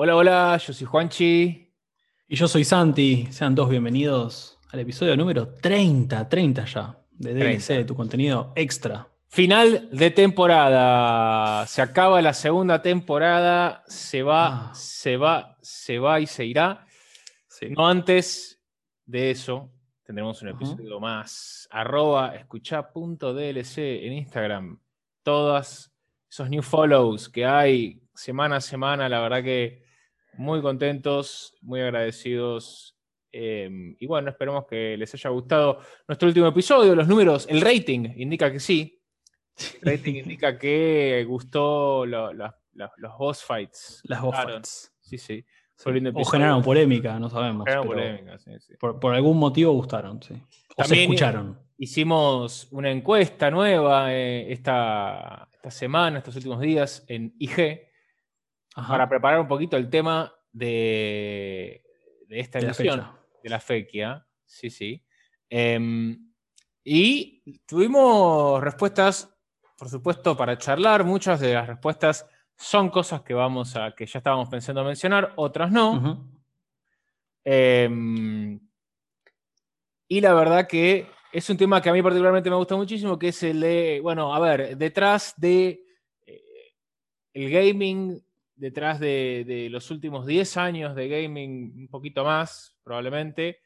Hola, hola, yo soy Juanchi. Y yo soy Santi. Sean todos bienvenidos al episodio número 30, 30 ya, de DLC, 30. de tu contenido extra. Final de temporada. Se acaba la segunda temporada. Se va, Ah. se va, se va y se irá. Sí. No antes de eso, tendremos un episodio más. Arroba escucha.dlc en Instagram. Todas esos new follows que hay semana a semana, la verdad que muy contentos, muy agradecidos. eh, y bueno, esperemos que les haya gustado nuestro último episodio. Los números, el rating indica que sí. El rating indica que gustó lo- lo- lo- los boss fights. Las boss Claro. fights. Sí, sí. O generaron polémica, no sabemos. Generaron pero polémica, sí, sí. Por, por algún motivo gustaron, sí. O se escucharon. Hicimos una encuesta nueva eh, esta, esta semana, estos últimos días, en IG, Ajá, para preparar un poquito el tema de, de esta de fecha. de la fequia. Sí, sí. Em, y tuvimos respuestas, por supuesto, para charlar. Muchas de las respuestas son cosas que vamos a, que ya estábamos pensando mencionar, otras no. Eh, y la verdad que es un tema que a mí particularmente me gusta muchísimo, que es el de, bueno, a ver, detrás de eh, el gaming, detrás de, los últimos 10 años de gaming, un poquito más, probablemente,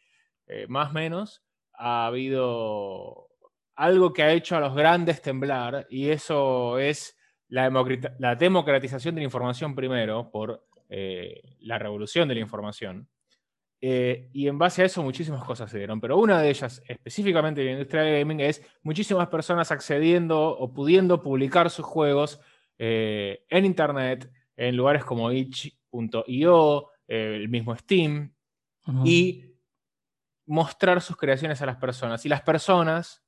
eh, más menos, ha habido algo que ha hecho a los grandes temblar, y eso es la, la democratización de la información primero, por eh, la revolución de la información. Eh, y en base a eso muchísimas cosas se dieron, pero una de ellas, específicamente en la industria del gaming, es muchísimas personas accediendo o pudiendo publicar sus juegos eh, en Internet, en lugares como itch.io, eh, el mismo Steam, y mostrar sus creaciones a las personas. Y las personas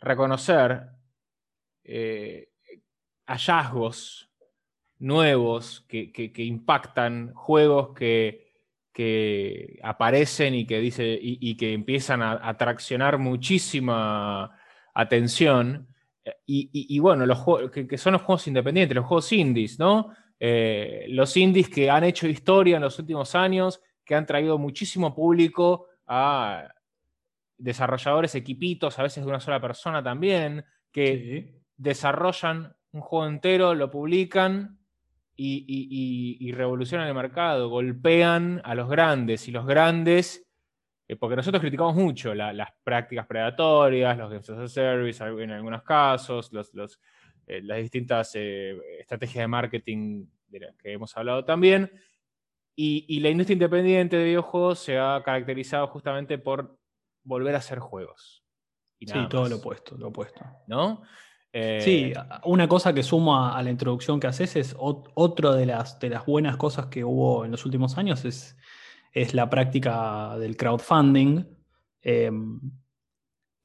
reconocer eh, hallazgos nuevos que, que- que impactan, juegos que, que aparecen y que, dice, y, y que empiezan a, a traccionar muchísima atención. Eh, Y, y- y bueno, los que, que son los juegos independientes, los juegos indies, ¿no? Eh, los indies que han hecho historia en los últimos años, que han traído muchísimo público a desarrolladores, equipitos, a veces de una sola persona también, que Sí. desarrollan un juego entero, lo publican y, y- y- y revolucionan el mercado, golpean a los grandes y los grandes, eh, porque nosotros criticamos mucho la- las prácticas predatorias, los games as a service en algunos casos, los- los, eh, las distintas eh, estrategias de marketing de las que hemos hablado también. Y, y la industria independiente de videojuegos se ha caracterizado justamente por volver a hacer juegos. Y Sí, todo más, lo opuesto, lo opuesto. ¿No? Eh, Sí, una cosa que sumo a, la introducción que haces es ot- otra de las, de las buenas cosas que hubo en los últimos años es, es la práctica del crowdfunding, em,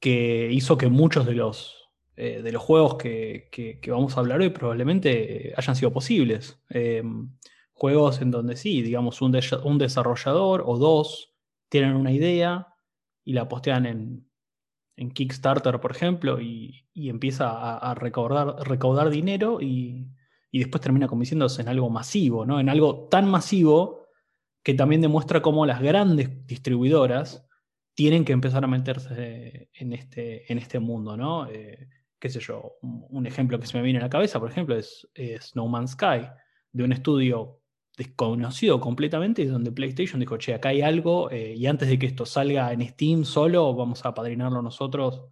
que hizo que muchos de los, eh, de los juegos que, que- vamos a hablar hoy probablemente hayan sido posibles. Em, juegos en donde sí, digamos, un, un desarrollador o dos tienen una idea y la postean en, en Kickstarter, por ejemplo, y, y empieza a, a recaudar, recaudar dinero y, y después termina convirtiéndose en algo masivo, ¿no? En algo tan masivo que también demuestra cómo las grandes distribuidoras tienen que empezar a meterse en este, en este mundo, ¿no? Eh, qué sé yo, un, ejemplo que se me viene a la cabeza, por ejemplo, es, es No Man's Sky, de un estudio desconocido completamente, y donde PlayStation dijo, che, acá hay algo, eh, y antes de que esto salga en Steam solo, vamos a padrinarlo nosotros,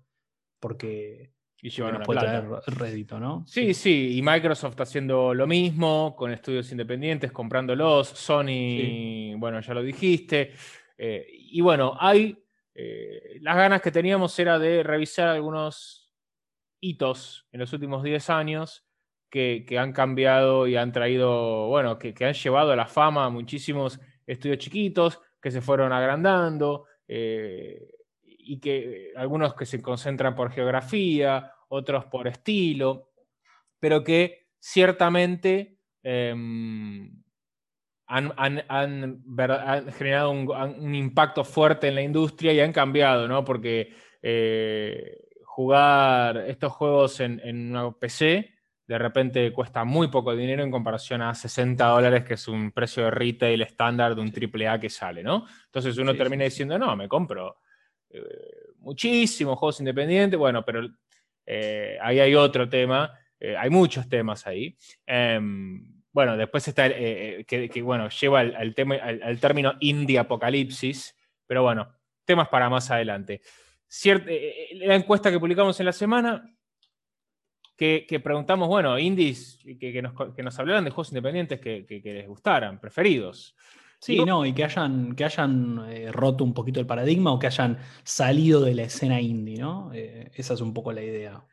porque y llevan puede traer rédito, ¿no? Sí, sí, y Microsoft haciendo lo mismo, con estudios independientes, comprándolos, Sony, Sí. bueno, ya lo dijiste. eh, y bueno, hay eh, las ganas que teníamos era de revisar algunos hitos en los últimos 10 años que, han cambiado y han traído, bueno, que, han llevado a la fama a muchísimos estudios chiquitos que se fueron agrandando eh, y que algunos que se concentran por geografía, otros por estilo, pero que ciertamente em, han, generado un, impacto fuerte en la industria y han cambiado, ¿no? Porque eh, jugar estos juegos en, en, una PC de repente cuesta muy poco dinero en comparación a 60 dólares, que es un precio de retail estándar de un AAA que sale, ¿no? Entonces uno termina diciendo, no, me compro eh, muchísimos juegos independientes, bueno, pero eh, ahí hay otro tema, hay muchos temas ahí. Em, bueno, después está eh, eh, que, bueno, lleva al, tema, al, término indie apocalipsis, pero bueno, temas para más adelante. Eh, la encuesta que publicamos en la semana, que, preguntamos, bueno, indies que, nos, hablaran de juegos independientes que, les gustaran, preferidos. Sí, no, y que hayan, que hayan roto un poquito el paradigma o que hayan salido de la escena indie, ¿no? esa es un poco la idea.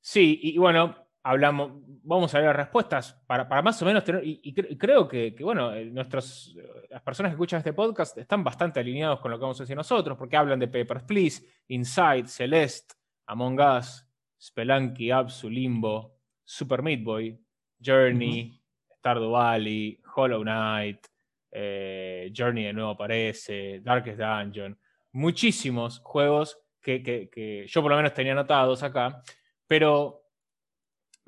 Sí, y bueno, hablamos, vamos a ver las respuestas para, más o menos tener, y, creo que, bueno, eh, nuestros, eh, las personas que escuchan este podcast están bastante alineados con lo que vamos a decir nosotros, porque hablan de Papers, Please, Inside, Celeste, Among Us, Spelunky, Absu, Limbo, Super Meat Boy, Journey, Stardew Valley, Hollow Knight, eh, Journey de nuevo aparece, Darkest Dungeon, muchísimos juegos que, que yo por lo menos tenía anotados acá, pero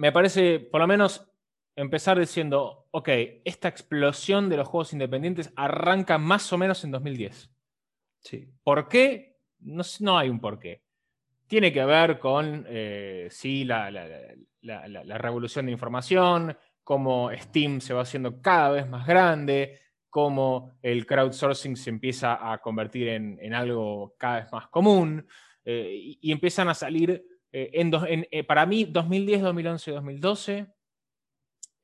me parece, por lo menos, empezar diciendo, ok, esta explosión de los juegos independientes arranca más o menos en 2010. Sí. ¿Por qué? No, hay un por qué. Tiene que ver con, eh, sí, la, revolución de información, cómo Steam se va haciendo cada vez más grande, cómo el crowdsourcing se empieza a convertir en, algo cada vez más común, eh, y, empiezan a salir eh, en, eh, para mí, 2010, 2011, 2012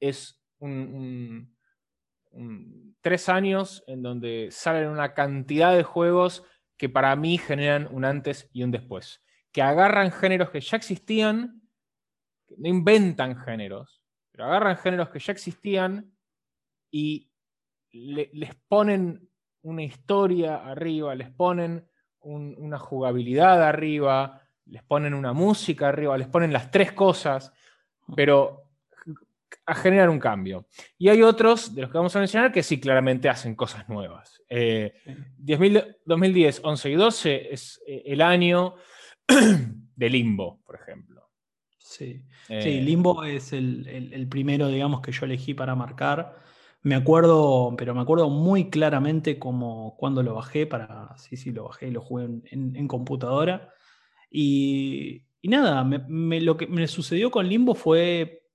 es tres años en donde salen una cantidad de juegos que para mí generan un antes y un después. Que agarran géneros que ya existían, no inventan géneros, pero agarran géneros que ya existían y les ponen una historia arriba, les ponen una jugabilidad arriba, les ponen una música arriba, les ponen las tres cosas, pero a generar un cambio. Y hay otros de los que vamos a mencionar que sí claramente hacen cosas nuevas. 2010, eh, 11 y 12 es eh, el año de Limbo, por ejemplo. Sí, eh, Limbo es el, primero, digamos, que yo elegí para marcar. Me acuerdo, pero me acuerdo muy claramente como cuando lo bajé para. Sí, sí, lo bajé y lo jugué en computadora. Y, nada, lo que me sucedió con Limbo fue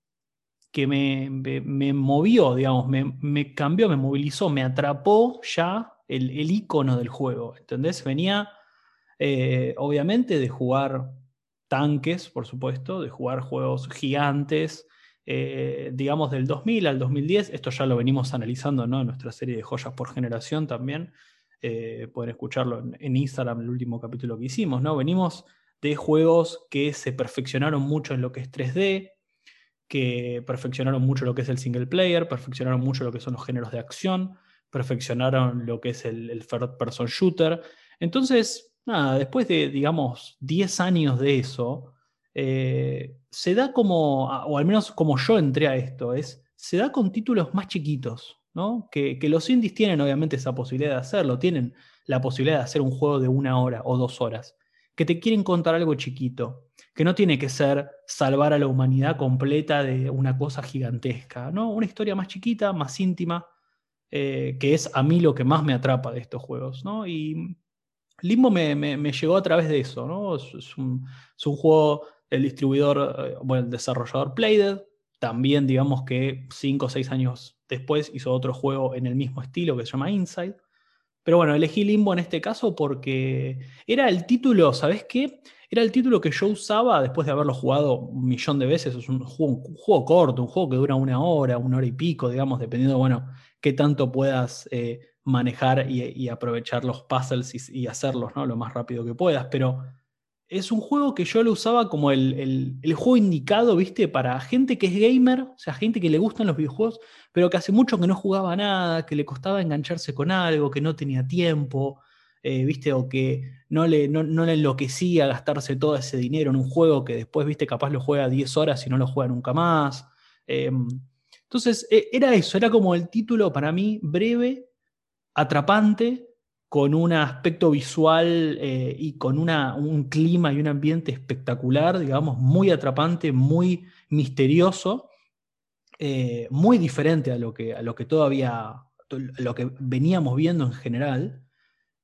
que me, movió, digamos, me, cambió, me movilizó, me atrapó ya el, icono del juego, ¿entendés? Venía, eh, obviamente, de jugar tanques, por supuesto, de jugar juegos gigantes, eh, digamos, del 2000 al 2010. Esto ya lo venimos analizando ¿no? en nuestra serie de joyas por generación también. Eh, pueden escucharlo en, en, Instagram, el último capítulo que hicimos, ¿no? Venimos de juegos que se perfeccionaron mucho en lo que es 3D, que perfeccionaron mucho lo que es el single player, perfeccionaron mucho lo que son los géneros de acción, perfeccionaron lo que es el, third person shooter. Entonces, nada, después de, digamos, 10 años de eso, eh, se da como, o al menos como yo entré a esto, es, se da con títulos más chiquitos, ¿no? Que, que los indies tienen obviamente esa posibilidad de hacerlo, tienen la posibilidad de hacer un juego de una hora o dos horas que te quieren contar algo chiquito, que no tiene que ser salvar a la humanidad completa de una cosa gigantesca, ¿no? Una historia más chiquita, más íntima, eh, que es a mí lo que más me atrapa de estos juegos, ¿no? Y Limbo me, llegó a través de eso, ¿no? Es, un, juego del distribuidor, eh, bueno, el desarrollador Playdead, también digamos que cinco o seis años después hizo otro juego en el mismo estilo que se llama Inside. Pero bueno, elegí Limbo en este caso porque era el título, ¿sabes qué? Era el título que yo usaba después de haberlo jugado un millón de veces. Es un juego, corto, un juego que dura una hora, una hora y pico, digamos, dependiendo, bueno, qué tanto puedas eh, manejar y, aprovechar los puzzles y, hacerlos, ¿no? Lo más rápido que puedas. Pero es un juego que yo lo usaba como el, juego indicado, ¿viste? Para gente que es gamer, o sea, gente que le gustan los videojuegos, pero que hace mucho que no jugaba nada, que le costaba engancharse con algo, que no tenía tiempo, eh, ¿viste? O que no le, no, le enloquecía gastarse todo ese dinero en un juego que después, ¿viste? Capaz lo juega 10 horas y no lo juega nunca más. Em, entonces, e, era eso, era como el título para mí breve, atrapante, con un aspecto visual eh, y con una, un clima y un ambiente espectacular, digamos, muy atrapante, muy misterioso, eh, muy diferente a lo que, a lo que todavía, lo que veníamos viendo en general.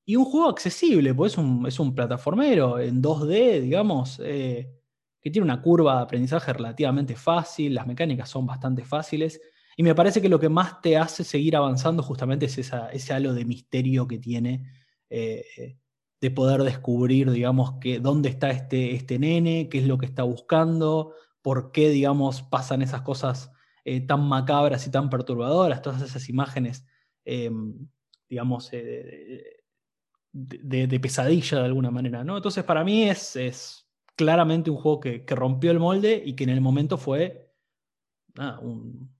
Y un juego accesible, pues es un, es un plataformero en 2D, digamos, eh, que tiene una curva de aprendizaje relativamente fácil, las mecánicas son bastante fáciles y me parece que lo que más te hace seguir avanzando justamente es ese halo de misterio que tiene, eh, de poder descubrir, digamos, que, dónde está este, este nene, qué es lo que está buscando, por qué, digamos, pasan esas cosas eh, tan macabras y tan perturbadoras, todas esas imágenes, em, digamos, eh, de, pesadilla de alguna manera, ¿no? Entonces, para mí es, es claramente un juego que, rompió el molde y que en el momento fue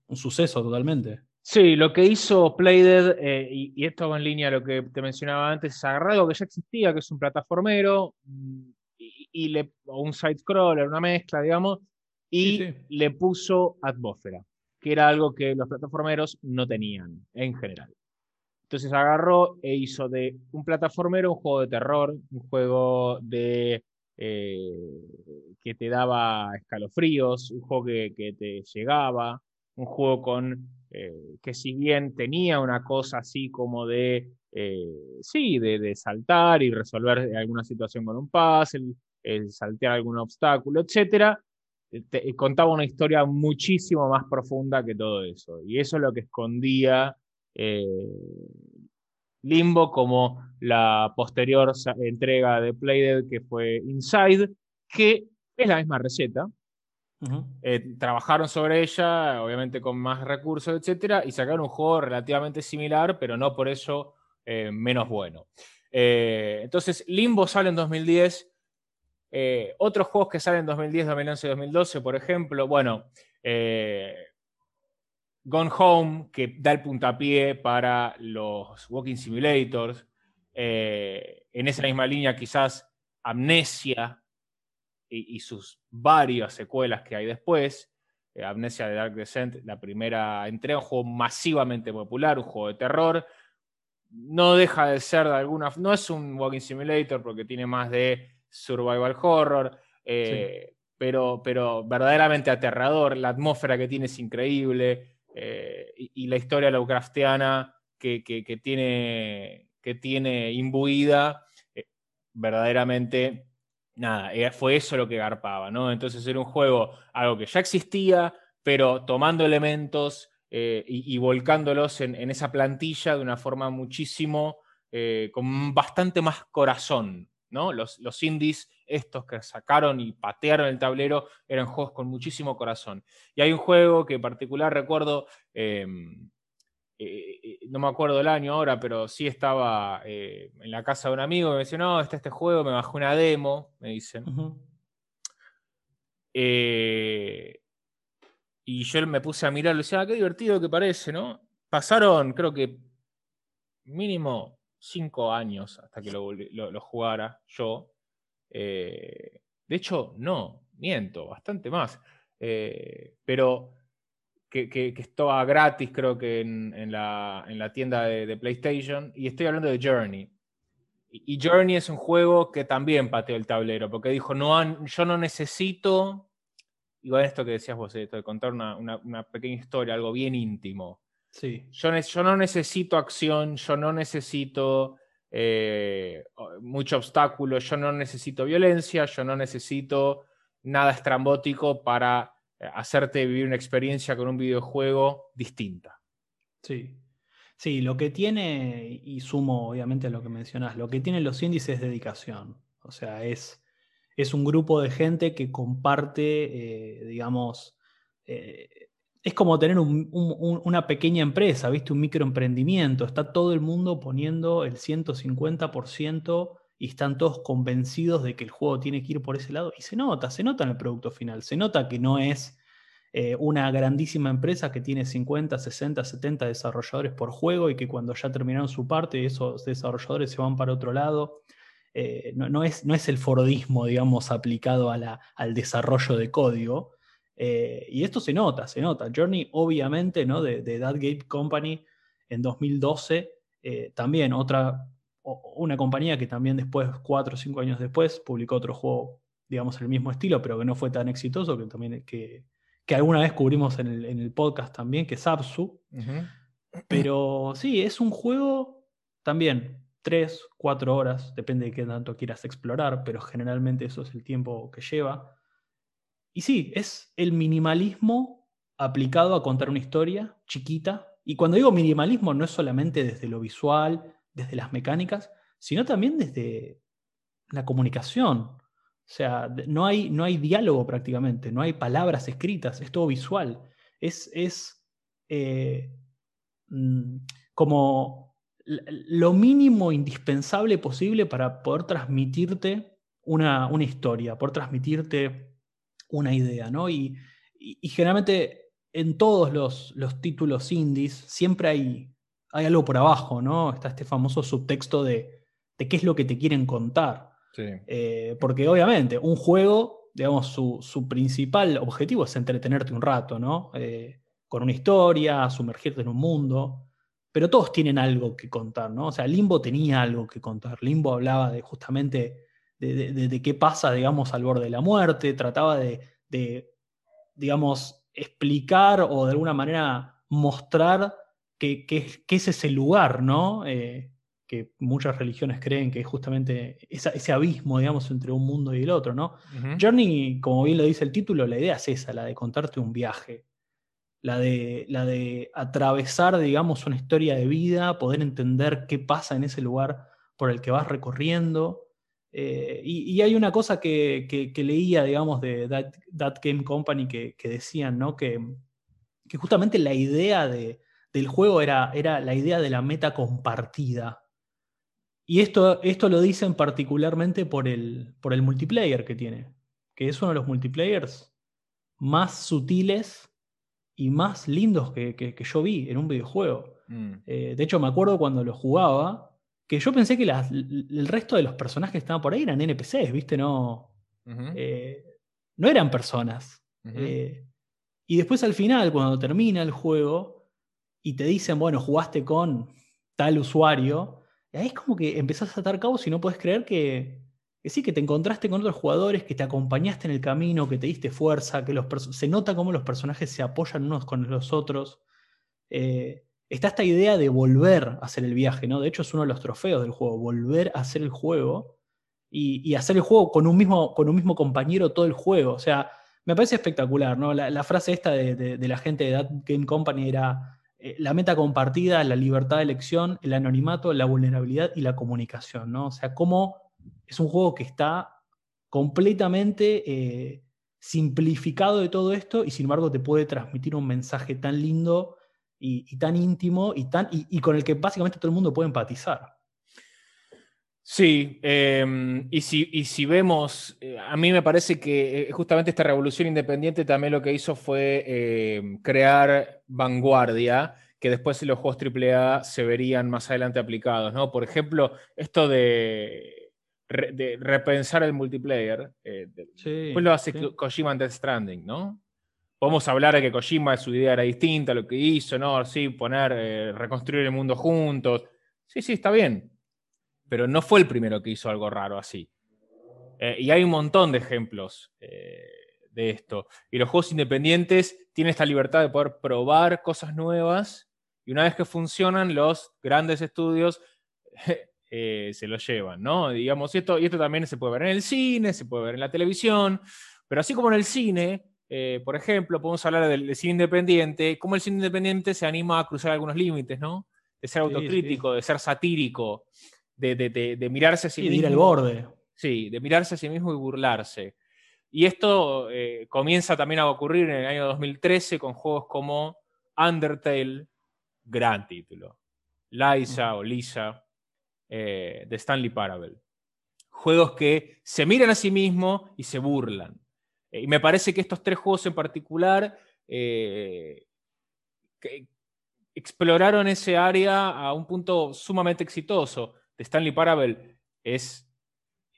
un suceso totalmente. Sí, lo que hizo Playdead, eh, y, esto va en línea a lo que te mencionaba antes, es agarrar algo que ya existía, que es un plataformero, mm, y, le, o un side-scroller, una mezcla, digamos, y le puso atmósfera, que era algo que los plataformeros no tenían en general. Entonces agarró e hizo de un plataformero un juego de terror, un juego de eh, que te daba escalofríos, un juego que te llegaba, un juego con eh, que si bien tenía una cosa así como de, eh, sí, de, saltar y resolver alguna situación con un puzzle, el saltear algún obstáculo, etc., contaba una historia muchísimo más profunda que todo eso. Y eso es lo que escondía eh, Limbo como la posterior entrega de Playdead que fue Inside, que es la misma receta, eh, trabajaron sobre ella, obviamente con más recursos, etcétera, y sacaron un juego relativamente similar, pero no por eso eh, menos bueno. Eh, entonces, Limbo sale en 2010. otros juegos que salen en 2010, 2011, 2012, por ejemplo, bueno, Gone Home, que da el puntapié para los Walking Simulators. en esa misma línea, quizás Amnesia, y, sus varias secuelas que hay después. Eh, Amnesia de Dark Descent, la primera entrega, un juego masivamente popular, un juego de terror. No deja de ser de alguna. No es un Walking Simulator porque tiene más de survival horror, eh, pero, pero verdaderamente aterrador. La atmósfera que tiene es increíble eh, y, la historia Lovecraftiana que, que, tiene, que tiene imbuida verdaderamente nada, fue eso lo que garpaba, ¿no? Entonces era un juego, algo que ya existía, pero tomando elementos eh, y, volcándolos en, esa plantilla de una forma muchísimo, eh, con bastante más corazón, ¿no? Los, los indies, estos que sacaron y patearon el tablero, eran juegos con muchísimo corazón. Y hay un juego que en particular recuerdo, em, eh, no me acuerdo el año ahora, pero sí estaba eh, en la casa de un amigo, me decía, no, está este juego, me bajó una demo, me dicen. y yo me puse a mirar, le decía, ah, qué divertido que parece, ¿no? Pasaron, creo que mínimo cinco años hasta que lo, jugara yo. de hecho, no, miento, bastante más. pero que, estaba gratis, creo que en, la, tienda de, PlayStation, y estoy hablando de Journey. Y, Journey es un juego que también pateó el tablero, porque dijo, no, yo no necesito, igual esto que decías vos, esto de contar una, pequeña historia, algo bien íntimo. Sí. Yo, yo no necesito acción, yo no necesito eh, mucho obstáculo, yo no necesito violencia, yo no necesito nada estrambótico para hacerte vivir una experiencia con un videojuego distinta. Sí. Sí, lo que tiene, y sumo obviamente a lo que mencionás, lo que tienen los índices es dedicación. O sea, es, es un grupo de gente que comparte, eh, digamos, eh, es como tener una pequeña empresa, ¿viste? Un microemprendimiento. Está todo el mundo poniendo el 150% y están todos convencidos de que el juego tiene que ir por ese lado. Y se nota, se nota en el producto final, se nota que no es eh, una grandísima empresa que tiene 50, 60, 70 desarrolladores por juego y que cuando ya terminaron su parte, esos desarrolladores se van para otro lado. Eh, no, es, no, es, el Fordismo, digamos, aplicado al desarrollo de código. Eh, y esto se nota, se nota. Journey, obviamente, ¿no? de, de That Game Company en 2012, también otra una compañía que también después, cuatro o cinco años después, publicó otro juego, digamos, el mismo estilo, pero que no fue tan exitoso, que también que, alguna vez cubrimos en el, podcast también, que es Absu. Pero sí, es un juego también, tres, cuatro horas, depende de qué tanto quieras explorar, pero generalmente eso es el tiempo que lleva. Y sí, es el minimalismo aplicado a contar una historia chiquita. Y cuando digo minimalismo no es solamente desde lo visual, desde las mecánicas, sino también desde la comunicación. O sea, no hay, no hay diálogo prácticamente, no hay palabras escritas, es todo visual. Es, es eh, mm, como lo mínimo indispensable posible para poder transmitirte una, historia, poder transmitirte una idea, ¿no? Y, generalmente en todos los, los títulos indies siempre hay hay algo por abajo, ¿no? Está este famoso subtexto de, qué es lo que te quieren contar. Eh, porque obviamente un juego, digamos, su, principal objetivo es entretenerte un rato, ¿no? Eh, con una historia, sumergirte en un mundo. Pero todos tienen algo que contar, ¿no? O sea, Limbo tenía algo que contar. Limbo hablaba de justamente de, qué pasa, digamos, al borde de la muerte, trataba de, digamos, explicar o de alguna manera mostrar que, es ese lugar, ¿no? Eh, que muchas religiones creen que es justamente ese abismo, digamos, entre un mundo y el otro, ¿no? Journey, como bien lo dice el título, la idea es esa, la de contarte un viaje, la de, la de atravesar, digamos, una historia de vida, poder entender qué pasa en ese lugar por el que vas recorriendo. Eh, y, hay una cosa que, leía, digamos, de That, Game Company que, decían, ¿no? Que, que justamente la idea de, del juego era, era la idea de la meta compartida. Y esto, esto lo dicen particularmente por el, por el multiplayer que tiene, que es uno de los multiplayers más sutiles y más lindos que, yo vi en un videojuego. Mm. Eh, de hecho, me acuerdo cuando lo jugaba, que yo pensé que el resto de los personajes que estaban por ahí eran NPCs, ¿viste? No, eh, no eran personas. Eh, y después al final, cuando termina el juego, y te dicen, bueno, jugaste con tal usuario, y ahí es como que empezás a atar cabos y no puedes creer que, sí, que te encontraste con otros jugadores, que te acompañaste en el camino, que te diste fuerza, que los se nota cómo los personajes se apoyan unos con los otros. Eh, está esta idea de volver a hacer el viaje, ¿no? De hecho, es uno de los trofeos del juego, volver a hacer el juego y, hacer el juego con un, mismo, con un mismo compañero todo el juego. O sea, me parece espectacular, ¿no? La, frase esta de, de, la gente de That Game Company era eh, la meta compartida, la libertad de elección, el anonimato, la vulnerabilidad y la comunicación, ¿no? O sea, cómo es un juego que está completamente eh, simplificado de todo esto y sin embargo te puede transmitir un mensaje tan lindo y, tan íntimo y, tan, y, con el que básicamente todo el mundo puede empatizar. Sí, em, y, si, y, si, vemos, eh, a mí me parece que justamente esta revolución independiente también lo que hizo fue em, crear vanguardia que después en los juegos AAA se verían más adelante aplicados, ¿no? Por ejemplo, esto de, repensar el multiplayer, eh, pues lo hace Kojima en Death Stranding, ¿no? Podemos hablar de que Kojima su idea era distinta a lo que hizo, ¿no? Sí, poner, eh, reconstruir el mundo juntos. Sí, sí, está bien. Pero no fue el primero que hizo algo raro así. Eh, y hay un montón de ejemplos de esto. Y los juegos independientes tienen esta libertad de poder probar cosas nuevas y una vez que funcionan, los grandes estudios eh, se lo llevan, ¿no? Digamos, y esto, y esto también se puede ver en el cine, se puede ver en la televisión, pero así como en el cine, eh, por ejemplo, podemos hablar del, cine independiente, cómo el cine independiente se anima a cruzar algunos límites, ¿no? De ser autocrítico, de ser satírico, de, de, mirarse a sí mismo. de ir al borde. Sí, de mirarse a sí mismo y burlarse. Y esto eh, comienza también a ocurrir en el año 2013 con juegos como Undertale, gran título, Liza o Lisa, eh, de Stanley Parable. juegos que se miran a sí mismos y se burlan. y me parece que estos tres juegos en particular exploraron ese área a un punto sumamente exitoso. The Stanley Parable es,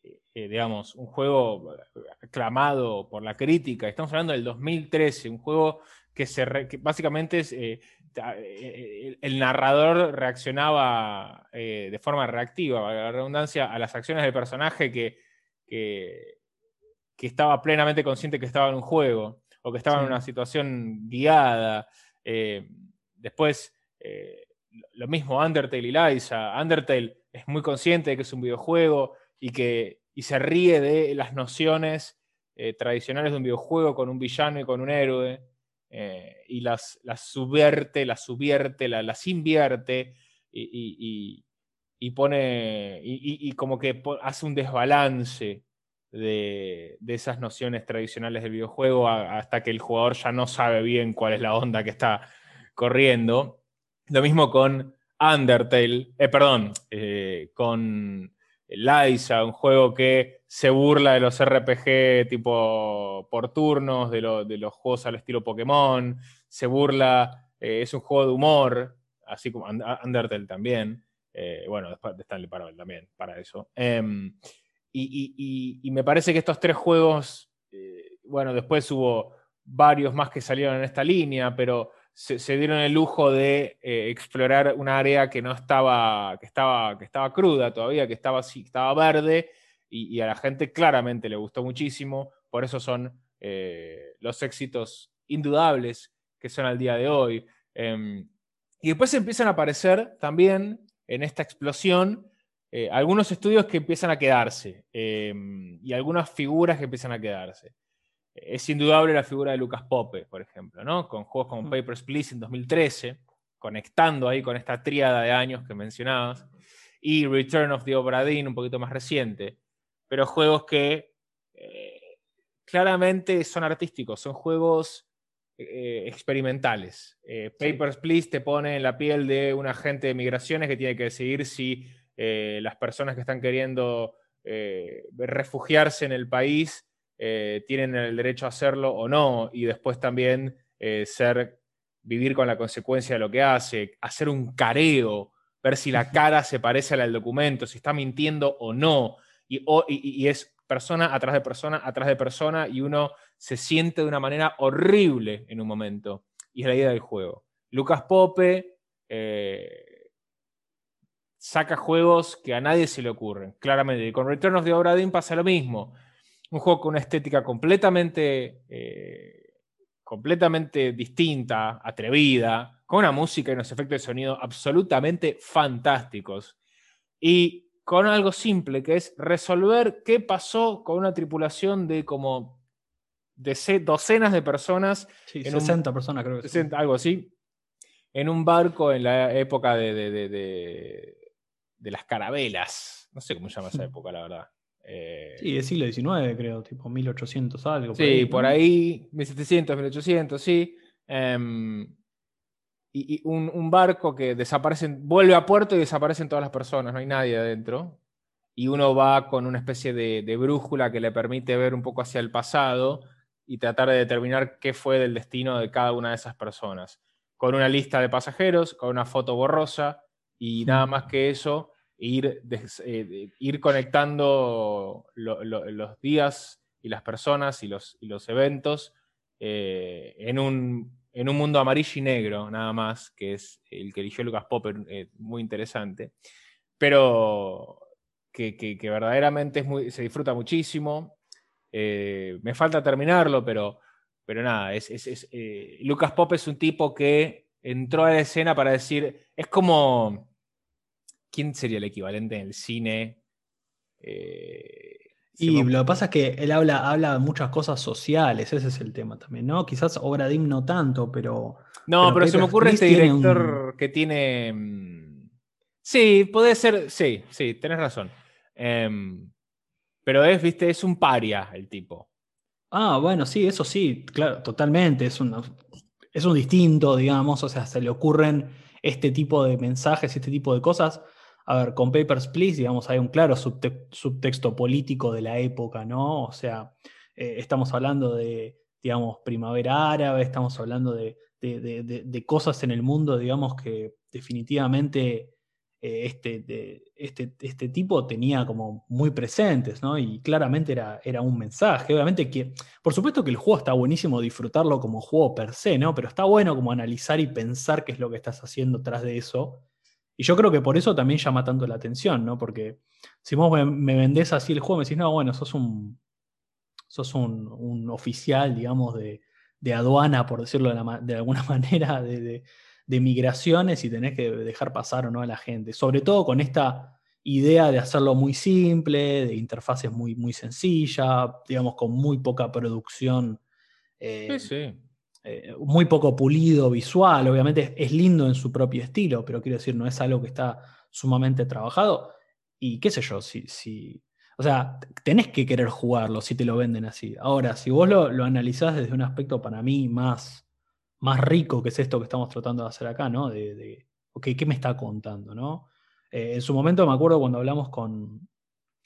eh, digamos, un juego aclamado por la crítica. Estamos hablando del 2013, un juego que, se básicamente es, eh, eh, el narrador reaccionaba de forma reactiva, la redundancia, a las acciones del personaje que, que, estaba plenamente consciente que estaba en un juego o que estaba en una situación guiada. Después, eh, lo mismo Undertale y Liza. Undertale es muy consciente de que es un videojuego y que y se ríe de las nociones eh, tradicionales de un videojuego con un villano y con un héroe. Eh, y las, las, subvierte, las subvierte, las, invierte y, pone. y, como que hace un desbalance de, esas nociones tradicionales del videojuego hasta que el jugador ya no sabe bien cuál es la onda que está corriendo. Lo mismo con Undertale, eh, perdón, eh, con Liza, un juego que se burla de los RPG tipo por turnos, de, los juegos al estilo Pokémon, se burla, eh, es un juego de humor, así como Undertale también. bueno, después de Stanley Parable también, para eso. Em, y, me parece que estos tres juegos, bueno, después hubo varios más que salieron en esta línea, pero se, dieron el lujo de eh, explorar un área que no estaba, que estaba, que estaba cruda todavía, que estaba, estaba verde, y, a la gente claramente le gustó muchísimo, por eso son eh, los éxitos indudables que son al día de hoy. Em, y después empiezan a aparecer también en esta explosión eh, algunos estudios que empiezan a quedarse em, y algunas figuras que empiezan a quedarse es indudable la figura de Lucas Pope, por ejemplo, ¿no? Con juegos como mm. Papers, Please en 2013, conectando ahí con esta tríada de años que mencionabas, y Return of the Obra Dinn, un poquito más reciente, pero juegos que eh, claramente son artísticos, son juegos eh, experimentales. Eh, Papers, Please te pone en la piel de un agente de migraciones que tiene que decidir si las personas que están queriendo refugiarse en el país eh, tienen el derecho a hacerlo o no, y después también eh, ser, vivir con la consecuencia de lo que hace, hacer un careo, ver si la cara se parece a la del documento, si está mintiendo o no, y, es persona atrás de persona, atrás de persona, y uno se siente de una manera horrible en un momento, y es la idea del juego. Lucas Pope eh, saca juegos que a nadie se le ocurren, claramente. con Return of the Obra pasa lo mismo un juego con una estética completamente, eh, completamente distinta, atrevida, con una música y unos efectos de sonido absolutamente fantásticos. Y con algo simple, que es resolver qué pasó con una tripulación de como de docenas de personas. Sí, 60 personas creo que Algo así. En un barco en la época de, de las carabelas. No sé cómo se llama esa época, la verdad. Eh, sí, del siglo XIX, creo, tipo 1800 algo. Sí, por ahí, 1700, 1800, sí. Em, y, un, barco que desaparece, vuelve a puerto y desaparecen todas las personas, no hay nadie adentro. Y uno va con una especie de, brújula que le permite ver un poco hacia el pasado y tratar de determinar qué fue del destino de cada una de esas personas. Con una lista de pasajeros, con una foto borrosa y nada más que eso, ir, eh, ir conectando los días y las personas y los, eventos eh, en, un, mundo amarillo y negro, nada más, que es el que eligió Lucas Popper, eh, muy interesante, pero que, verdaderamente se disfruta muchísimo. me falta terminarlo, pero, nada, Lucas Pop es un tipo que entró a la escena para decir, es como ¿quién sería el equivalente en el cine? Eh, y lo que pasa es que él habla, habla de muchas cosas sociales, ese es el tema también, ¿no? Quizás obra de no tanto, pero. No, pero, se me ocurre este director que tiene. Mm, sí, puede ser. Sí, sí, tenés razón. Em, pero es, viste, es un paria el tipo. Ah, bueno, sí, eso sí, claro, totalmente. Es un, es un distinto, digamos, o sea, se le ocurren este tipo de mensajes, este tipo de cosas a ver, con Papers, Please, digamos, hay un claro subtexto político de la época, ¿no? O sea, eh, estamos hablando de, digamos, primavera árabe, estamos hablando de, cosas en el mundo, digamos, que definitivamente eh, este, este, este, tipo tenía como muy presentes, ¿no? Y claramente era, era un mensaje. Obviamente que, por supuesto que el juego está buenísimo disfrutarlo como juego per se, ¿no? Pero está bueno como analizar y pensar qué es lo que estás haciendo tras de eso. Y yo creo que por eso también llama tanto la atención, ¿no? Porque si vos me, vendés así el juego, me decís, no, bueno, sos un, sos un, oficial, digamos, de, aduana, por decirlo de, alguna manera, de, migraciones y tenés que dejar pasar o no a la gente. Sobre todo con esta idea de hacerlo muy simple, de interfaces muy, muy sencilla, digamos, con muy poca producción. sí, sí. Eh, muy poco pulido visual, obviamente es, lindo en su propio estilo, pero quiero decir, no es algo que está sumamente trabajado. Y qué sé yo, si, si o sea, tenés que querer jugarlo si te lo venden así. Ahora, si vos lo, lo analizás desde un aspecto para mí más, más rico, que es esto que estamos tratando de hacer acá, ¿no? De, de ¿qué me está contando, no? Eh, en su momento me acuerdo cuando hablamos con,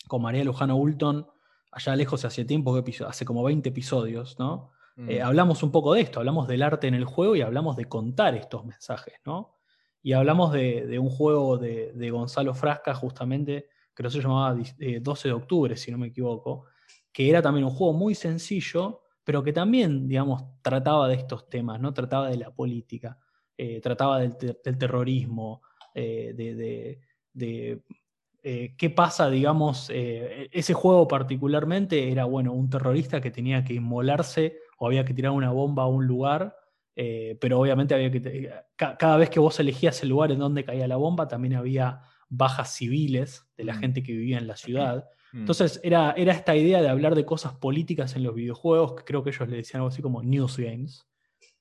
con María Lujano Ulton, allá lejos hace tiempo, hace como 20 episodios, ¿no? Eh, mm. hablamos un poco de esto, hablamos del arte en el juego y hablamos de contar estos mensajes, ¿no? Y hablamos de, un juego de, Gonzalo Frasca, justamente, que se llamaba 12 eh, de octubre, si no me equivoco, que era también un juego muy sencillo, pero que también, digamos, trataba de estos temas, ¿no? Trataba de la política, eh, trataba del, terrorismo, de, qué pasa, digamos, ese juego particularmente era, bueno, un terrorista que tenía que inmolarse o había que tirar una bomba a un lugar, eh, pero obviamente había que cada vez que vos elegías el lugar en donde caía la bomba, también había bajas civiles de la mm. gente que vivía en la ciudad. Mm. Entonces era, era esta idea de hablar de cosas políticas en los videojuegos, que creo que ellos le decían algo así como news games.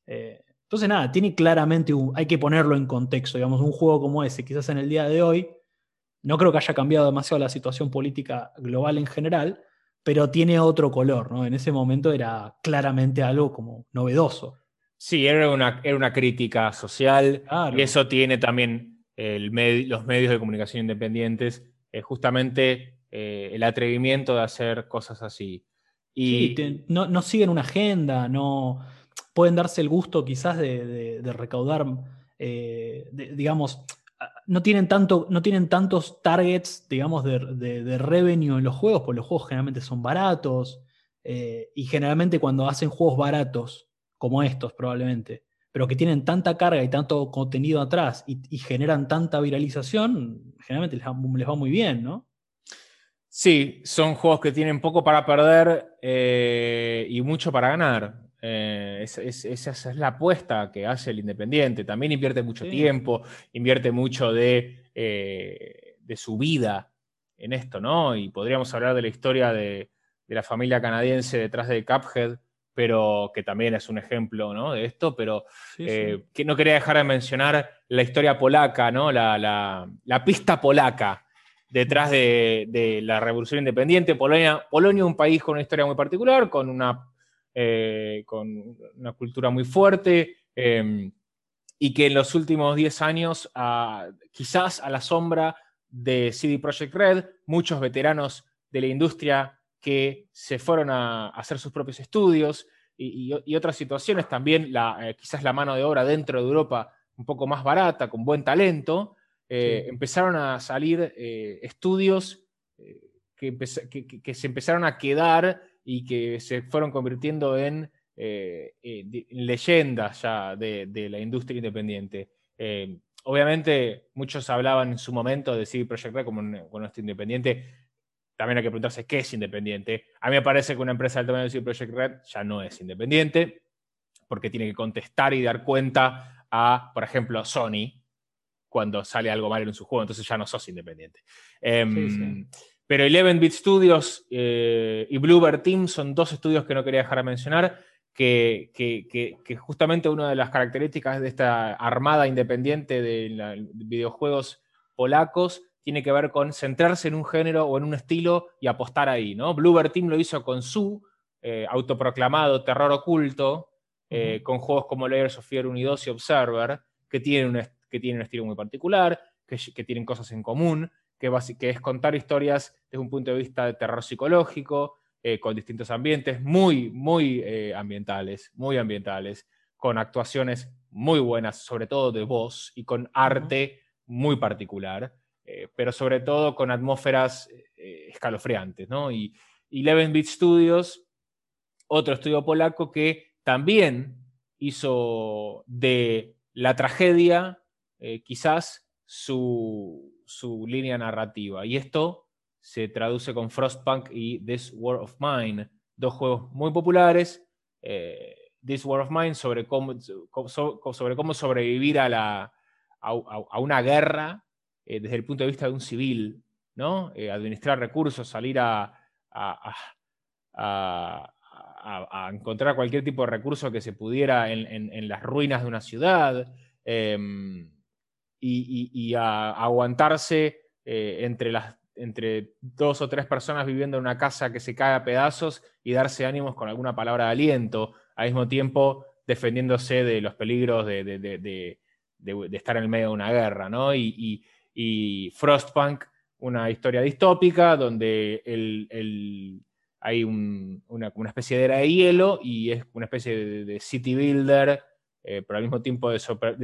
Eh, entonces nada, tiene claramente, hay que ponerlo en contexto, digamos, un juego como ese, quizás en el día de hoy, no creo que haya cambiado demasiado la situación política global en general, pero tiene otro color, ¿no? En ese momento era claramente algo como novedoso. Sí, era una, era una crítica social y eso tiene también el los medios de comunicación independientes, eh, justamente eh, el atrevimiento de hacer cosas así. Y sí, no, siguen una agenda, no pueden darse el gusto quizás de, recaudar, eh, digamos, no tienen, tanto, no tienen tantos targets, digamos, de, revenue en los juegos, porque los juegos generalmente son baratos. Eh, y generalmente cuando hacen juegos baratos, como estos probablemente, pero que tienen tanta carga y tanto contenido atrás y, generan tanta viralización, generalmente les va, muy bien, ¿no? Sí, son juegos que tienen poco para perder eh, y mucho para ganar. Eh, esa es la apuesta que hace el Independiente. También invierte mucho tiempo, invierte mucho de, eh, de, su vida en esto, ¿no? Y podríamos hablar de la historia de, la familia canadiense detrás de Cuphead, pero que también es un ejemplo ¿no? de esto, pero eh, que no quería dejar de mencionar la historia polaca, ¿no? la, la, pista polaca detrás de, de, la revolución independiente. Polonia, Polonia, un país con una historia muy particular, con una eh, con una cultura muy fuerte, em, y que en los últimos 10 años, quizás a la sombra de CD Projekt Red, muchos veteranos de la industria que se fueron a, hacer sus propios estudios y, otras situaciones, también la, eh, quizás la mano de obra dentro de Europa un poco más barata, con buen talento, eh, empezaron a salir estudios que, que, se empezaron a quedar y que se fueron convirtiendo en, eh, eh, leyendas ya de, la industria independiente. Eh, obviamente, muchos hablaban en su momento de CD Projekt Red como un, como independiente. También hay que preguntarse qué es independiente. A mí me parece que una empresa del tamaño de CD Projekt Red ya no es independiente, porque tiene que contestar y dar cuenta a, por ejemplo, Sony, cuando sale algo mal en su juego, entonces ya no sos independiente. Em, pero 11-Bit Studios eh, y Bluebird Team son dos estudios que no quería dejar de mencionar, que, justamente una de las características de esta armada independiente de, videojuegos polacos tiene que ver con centrarse en un género o en un estilo y apostar ahí. ¿no? Bluebird Team lo hizo con su eh, autoproclamado terror oculto, eh, con juegos como Layers of Fear 1 y 2 y Observer, que tienen, un, que tienen un estilo muy particular. que, tienen cosas en común, que, que, es contar historias desde un punto de vista de terror psicológico, eh, con distintos ambientes, muy, muy eh, ambientales, muy ambientales, con actuaciones muy buenas, sobre todo de voz, y con arte muy particular, eh, pero sobre todo con atmósferas escalofriantes, ¿no? Y, Eleven Beat Studios, otro estudio polaco que también hizo de la tragedia quizás su, su línea narrativa. Y esto se traduce con Frostpunk y This War of Mine, dos juegos muy populares. Eh, This War of Mine sobre cómo, sobre cómo sobrevivir a, la, a, una guerra eh, desde el punto de vista de un civil, ¿no? Eh, administrar recursos, salir a, a, encontrar cualquier tipo de recurso que se pudiera en, las ruinas de una ciudad em, y, y, a aguantarse entre las entre dos o tres personas viviendo en una casa que se cae a pedazos y darse ánimos con alguna palabra de aliento, al mismo tiempo defendiéndose de los peligros de, estar en el medio de una guerra, ¿no? Y, Frostpunk, una historia distópica donde hay una, especie de era de hielo y es una especie de, city builder, eh, pero al mismo tiempo de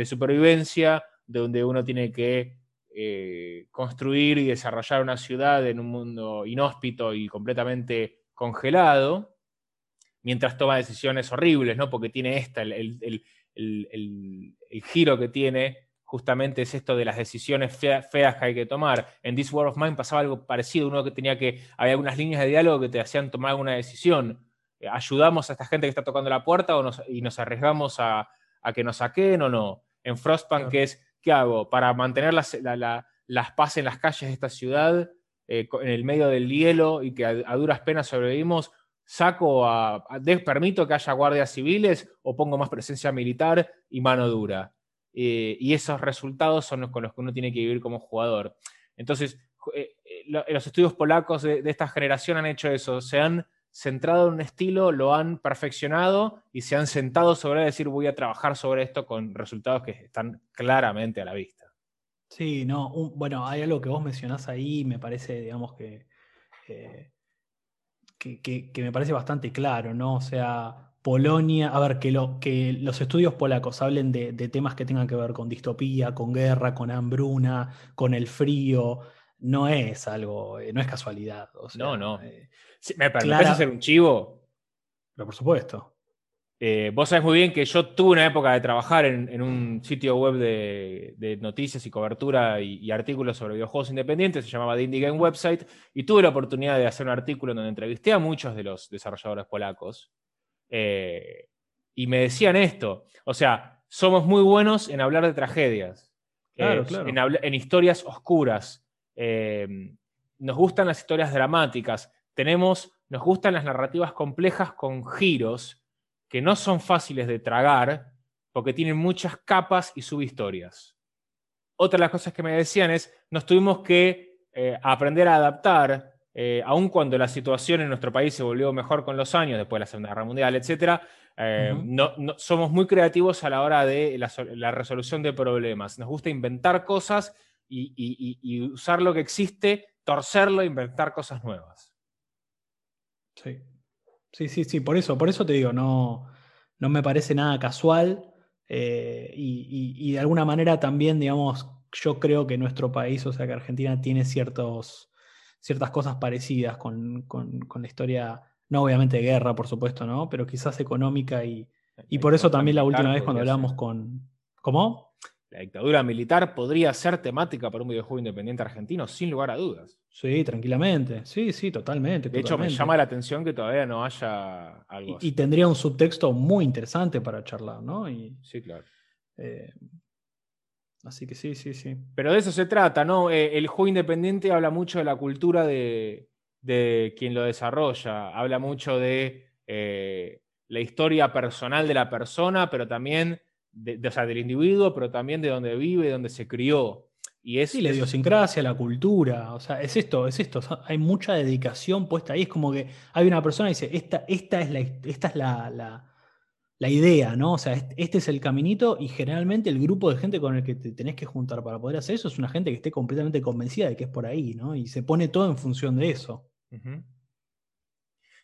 supervivencia, donde uno tiene que eh, construir y desarrollar una ciudad en un mundo inhóspito y completamente congelado, mientras toma decisiones horribles, ¿no? Porque tiene esta, el, giro que tiene justamente es esto de las decisiones feas, que hay que tomar. En This War of Mine pasaba algo parecido, uno que tenía que, había algunas líneas de diálogo que te hacían tomar una decisión. Eh, ¿Ayudamos a esta gente que está tocando la puerta o y nos arriesgamos a, que nos saquen o no? En Frostpunk es ¿qué hago? Para mantener las, las paz en las calles de esta ciudad, eh, en el medio del hielo y que a, duras penas sobrevivimos, saco a, permito que haya guardias civiles o pongo más presencia militar y mano dura. Eh, y esos resultados son los con los que uno tiene que vivir como jugador. Entonces, eh, los estudios polacos de, de, esta generación han hecho eso, se han centrado en un estilo, lo han perfeccionado y se han sentado sobre decir voy a trabajar sobre esto con resultados que están claramente a la vista. Sí, no, bueno, hay algo que vos mencionás ahí, me parece, digamos que, eh, que, me parece bastante claro, ¿no? O sea, Polonia, a ver, que, lo, que los estudios polacos hablen de, temas que tengan que ver con distopía, con guerra, con hambruna, con el frío, no es algo, eh, no es casualidad. no, no. Eh, ¿Me permites hacer un chivo? Pero por supuesto. Eh, vos sabés muy bien que yo tuve una época de trabajar en, un sitio web de, noticias y cobertura y, artículos sobre videojuegos independientes, se llamaba The Indie Game Website, y tuve la oportunidad de hacer un artículo en donde entrevisté a muchos de los desarrolladores polacos. y me decían esto, o sea, somos muy buenos en hablar de tragedias, en, historias oscuras, nos gustan las historias dramáticas, tenemos, nos gustan las narrativas complejas con giros que no son fáciles de tragar porque tienen muchas capas y subhistorias. Otra de las cosas que me decían es, nos tuvimos que eh, aprender a adaptar, eh, aun cuando la situación en nuestro país se volvió mejor con los años, después de la Segunda Guerra Mundial, etc., eh, no, somos muy creativos a la hora de la resolución de problemas. Nos gusta inventar cosas y, usar lo que existe, torcerlo e inventar cosas nuevas. Sí. Sí, sí, sí, por eso, por eso te digo, no, no me parece nada casual eh, y, de alguna manera también, digamos, yo creo que nuestro país, o sea, que Argentina tiene ciertos, ciertas cosas parecidas con, la historia, no obviamente de guerra, por supuesto, ¿no? Pero quizás económica y, y por eso también la última vez cuando hablamos con... ¿Cómo? La dictadura militar podría ser temática para un videojuego independiente argentino, sin lugar a dudas. Sí, tranquilamente. Sí, sí, totalmente. De hecho, me llama la atención que todavía no haya algo y, tendría un subtexto muy interesante para charlar, ¿no? sí, claro. Eh, así que sí, sí, sí. Pero de eso se trata, ¿no? Eh, el juego independiente habla mucho de la cultura de, quien lo desarrolla, habla mucho de eh, la historia personal de la persona, pero también de, o sea, del individuo, pero también de donde vive, de donde se crió. Y es, sí, la idiosincrasia, la cultura, o sea, es esto, es esto, hay mucha dedicación puesta ahí, es como que hay una persona que dice, esta, esta es la, esta es la, la idea, ¿no? O sea, este es el caminito y generalmente el grupo de gente con el que te tenés que juntar para poder hacer eso es una gente que esté completamente convencida de que es por ahí, ¿no? Y se pone todo en función de eso.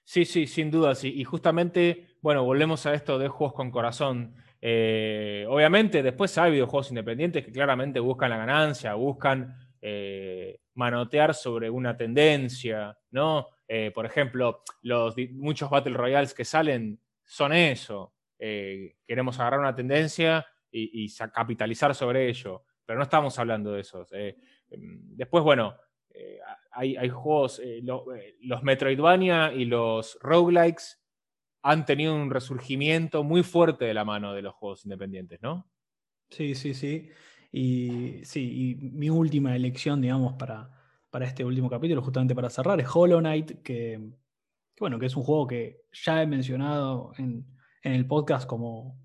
Sí, sí, sin duda, sí. Y justamente, bueno, volvemos a esto de juegos con corazón. Eh, obviamente, después hay videojuegos independientes que claramente buscan la ganancia, buscan eh, manotear sobre una tendencia, ¿no? Eh, por ejemplo, los, muchos Battle Royales que salen son eso. queremos agarrar una tendencia y, capitalizar sobre ello, pero no estamos hablando de eso. Em, después, bueno, hay, juegos, los Metroidvania y los roguelikes han tenido un resurgimiento muy fuerte de la mano de los juegos independientes, ¿no? Sí, sí, sí. Y sí, mi última elección, digamos, para, para este último capítulo, justamente para cerrar, es Hollow Knight, que, bueno, que es un juego que ya he mencionado en, el podcast como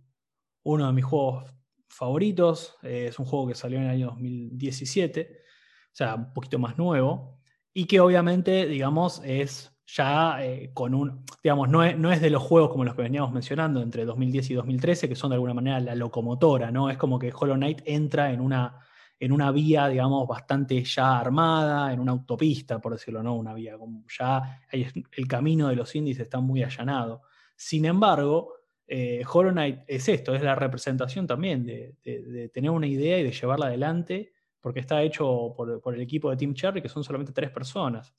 uno de mis juegos favoritos. Eh, es un juego que salió en el año 2017, o sea, un poquito más nuevo, y que obviamente, digamos, es ya eh, con un, digamos, no es, no es, de los juegos como los que veníamos mencionando entre 2010 y 2013, que son de alguna manera la locomotora, ¿no? Es como que Hollow Knight entra en una, en una vía, digamos, bastante ya armada, en una autopista, por decirlo, ¿no? Una vía, como ya el camino de los indies está muy allanado. Sin embargo, eh, Hollow Knight es esto, es la representación también de, tener una idea y de llevarla adelante, porque está hecho por, por el equipo de Team Cherry, que son solamente tres personas.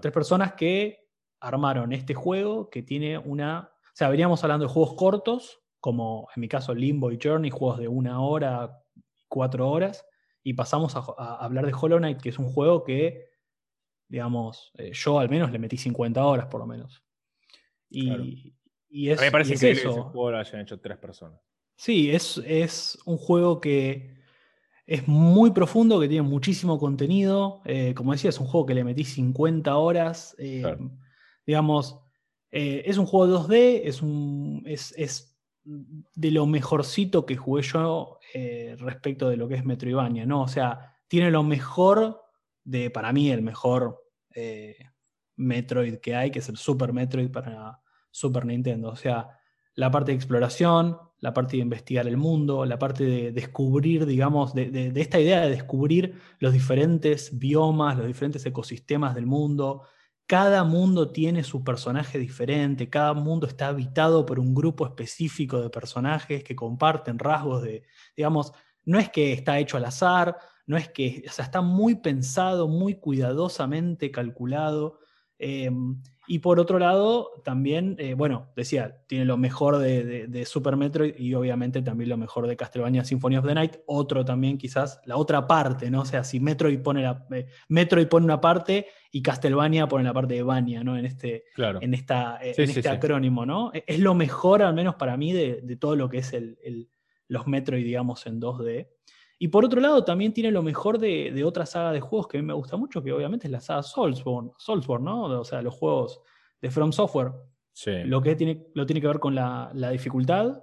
Tres personas que armaron este juego que tiene una... O sea, veníamos hablando de juegos cortos, como en mi caso Limbo y Journey, juegos de una hora, cuatro horas, y pasamos a, hablar de Hollow Knight, que es un juego que, digamos, eh, yo al menos le metí 50 horas por lo menos. Y, y es, a mí me parece que ese juego lo hayan hecho tres personas. Sí, es, es un juego que es muy profundo, que tiene muchísimo contenido. Eh, como decía, es un juego que le metí 50 horas. Eh, digamos, eh, es un juego 2D, es, un, es, de lo mejorcito que jugué yo eh, respecto de lo que es Metroidvania, ¿no? O sea, tiene lo mejor de, para mí, el mejor eh, Metroid que hay, que es el Super Metroid para Super Nintendo. O sea, la parte de exploración, la parte de investigar el mundo, la parte de descubrir, digamos, de esta idea de descubrir los diferentes biomas, los diferentes ecosistemas del mundo, cada mundo tiene su personaje diferente, cada mundo está habitado por un grupo específico de personajes que comparten rasgos de, digamos, no es que está hecho al azar, no es que, o sea, está muy pensado, muy cuidadosamente calculado. Em, y por otro lado, también, eh, bueno, decía, tiene lo mejor de, Super Metroid y obviamente también lo mejor de Castlevania Symphony of the Night. Otro también, quizás, la otra parte, ¿no? O sea, si Metroid pone, la, eh, Metroid pone una parte y Castlevania pone la parte de Vania, ¿no? En este, en esta, eh, este acrónimo, ¿no? E, es lo mejor, al menos para mí, de, todo lo que es el, los Metroid, digamos, en 2D. Y por otro lado, también tiene lo mejor de, otra saga de juegos que a mí me gusta mucho, que obviamente es la saga Soulsborne, Soulsborne ¿no? O sea, los juegos de From Software. Lo que tiene, lo tiene que ver con la, dificultad,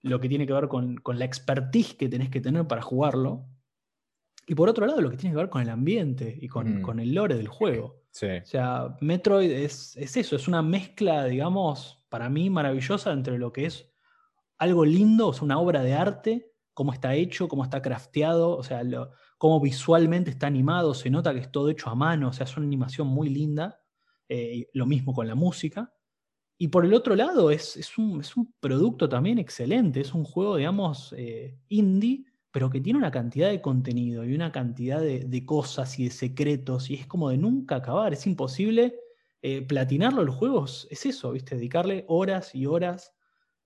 lo que tiene que ver con, la expertise que tenés que tener para jugarlo. Y por otro lado, lo que tiene que ver con el ambiente y con, mm. el lore del juego. O sea, Metroid es, es, eso, es una mezcla, digamos, para mí maravillosa entre lo que es algo lindo, o sea, una obra de arte cómo está hecho, cómo está crafteado, o sea, cómo visualmente está animado, se nota que es todo hecho a mano, o sea, es una animación muy linda, eh, lo mismo con la música. Y por el otro lado, es, un, producto también excelente, es un juego, digamos, eh, indie, pero que tiene una cantidad de contenido y una cantidad de, cosas y de secretos, y es como de nunca acabar, es imposible eh, platinarlo los juegos, es eso, ¿viste? Dedicarle horas y horas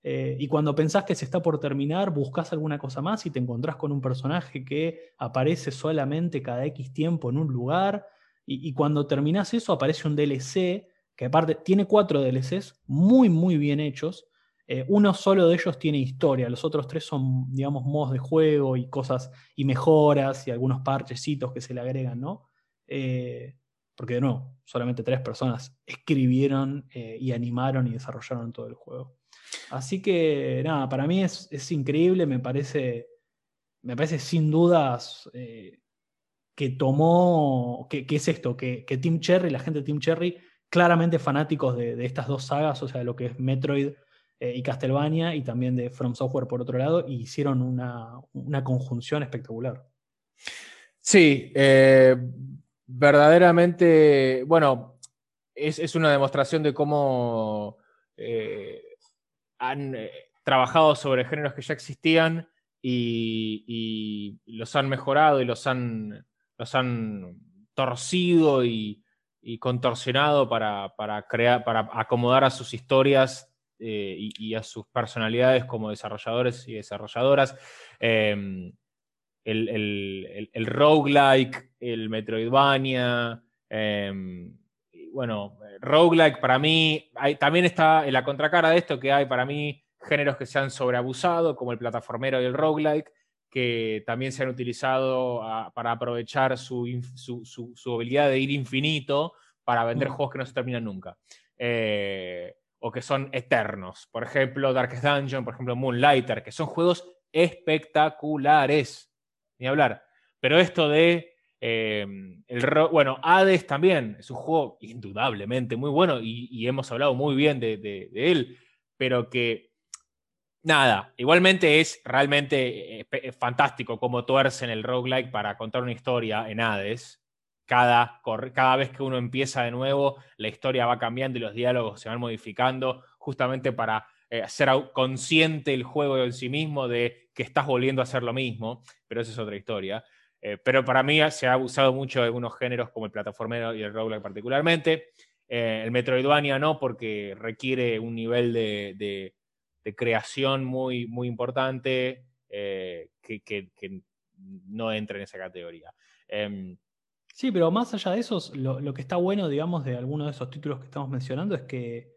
eh, y cuando pensás que se está por terminar, buscas alguna cosa más y te encontrás con un personaje que aparece solamente cada X tiempo en un lugar. Y, cuando terminás eso, aparece un DLC, que aparte tiene cuatro DLCs muy, muy bien hechos. Eh, uno solo de ellos tiene historia, los otros tres son, digamos, modos de juego y cosas y mejoras y algunos parchecitos que se le agregan, ¿no? Eh, porque de nuevo, solamente tres personas escribieron y animaron y desarrollaron todo el juego. Así que nada, para mí es, increíble, me parece, me parece sin dudas eh, que tomó, que, es esto, que, que, Cherry, la gente de Team Cherry, claramente fanáticos de, estas dos sagas, o sea, lo que es Metroid y Castlevania y también de From Software por otro lado, y hicieron una, conjunción espectacular. Sí, verdaderamente, bueno, es, una demostración de cómo han trabajado sobre géneros que ya existían y, los han mejorado y los han, los han torcido y, contorsionado para, crear, para acomodar a sus historias eh, y, a sus personalidades como desarrolladores y desarrolladoras. Em, el, el, el, roguelike, el Metroidvania. Em, bueno, roguelike para mí, hay, también está en la contracara de esto que hay para mí géneros que se han sobreabusado, como el plataformero y el roguelike, que también se han utilizado ah, para aprovechar su, habilidad de ir infinito para vender juegos que no se terminan nunca. Eh, o que son eternos. Por ejemplo, Darkest Dungeon, por ejemplo, Moonlighter, que son juegos espectaculares. Ni hablar. Pero esto de. Eh, el bueno, Hades también es un juego indudablemente muy bueno y, hemos hablado muy bien de él, pero que nada, igualmente es realmente eh, fantástico cómo tuercen el roguelike para contar una historia en Hades. Cada, cada vez que uno empieza de nuevo, la historia va cambiando y los diálogos se van modificando, justamente para eh, hacer consciente el juego en sí mismo de que estás volviendo a hacer lo mismo, pero esa es otra historia. Pero para mí se ha abusado mucho de algunos géneros como el plataformero y el roguelike particularmente. el Metroidvania no, porque requiere un nivel de creación muy, muy importante eh, que, no entra en esa categoría. Em, sí, pero más allá de eso, lo, que está bueno, digamos, de algunos de esos títulos que estamos mencionando es que,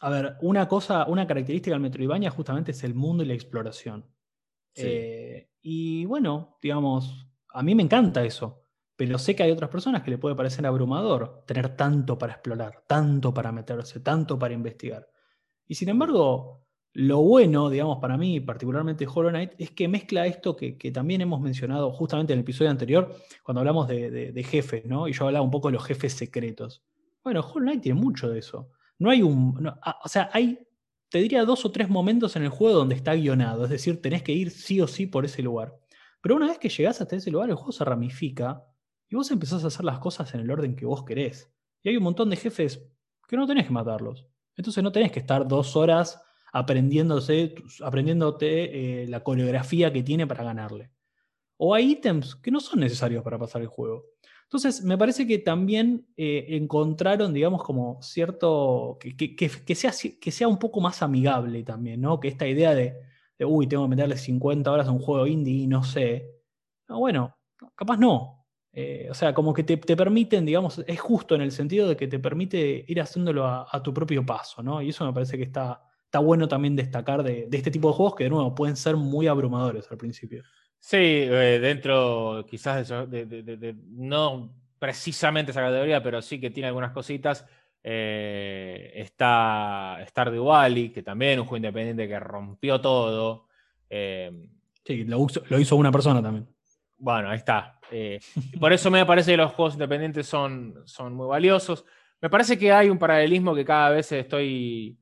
a ver, una cosa, una característica del Metroidvania justamente es el mundo y la exploración. Eh, y bueno, digamos, a mí me encanta eso, pero sé que hay otras personas que le puede parecer abrumador tener tanto para explorar, tanto para meterse, tanto para investigar. Y sin embargo, lo bueno, digamos, para mí, particularmente Hollow Knight, es que mezcla esto que, también hemos mencionado justamente en el episodio anterior, cuando hablamos de, jefes, ¿no? Y yo hablaba un poco de los jefes secretos. Bueno, Hollow Knight tiene mucho de eso. No hay un. Ah, o sea, hay, te diría, dos o tres momentos en el juego donde está guionado. Es decir, tenés que ir sí o sí por ese lugar. Pero una vez que llegás hasta ese lugar, el juego se ramifica y vos empezás a hacer las cosas en el orden que vos querés. Y hay un montón de jefes que no tenés que matarlos. Entonces no tenés que estar dos horas aprendiéndose, aprendiéndote eh, la coreografía que tiene para ganarle. O hay ítems que no son necesarios para pasar el juego. Entonces, me parece que también eh, encontraron, digamos, como cierto, que, sea, que sea un poco más amigable también, ¿no? Que esta idea de, uy, tengo que meterle 50 horas a un juego indie y no sé. bueno, capaz no. Eh, o sea, como que te, permiten, digamos, es justo en el sentido de que te permite ir haciéndolo a, a tu propio paso, ¿no? Y eso me parece que está, está bueno también destacar de, este tipo de juegos que de nuevo pueden ser muy abrumadores al principio. Sí, eh, dentro quizás de, no precisamente esa categoría, pero sí que tiene algunas cositas. Eh, está Stardew Valley, que también es un juego independiente que rompió todo. Eh, sí, lo, hizo una persona también. Bueno, ahí está. por eso me parece que los juegos independientes son, son muy valiosos. Me parece que hay un paralelismo que cada vez estoy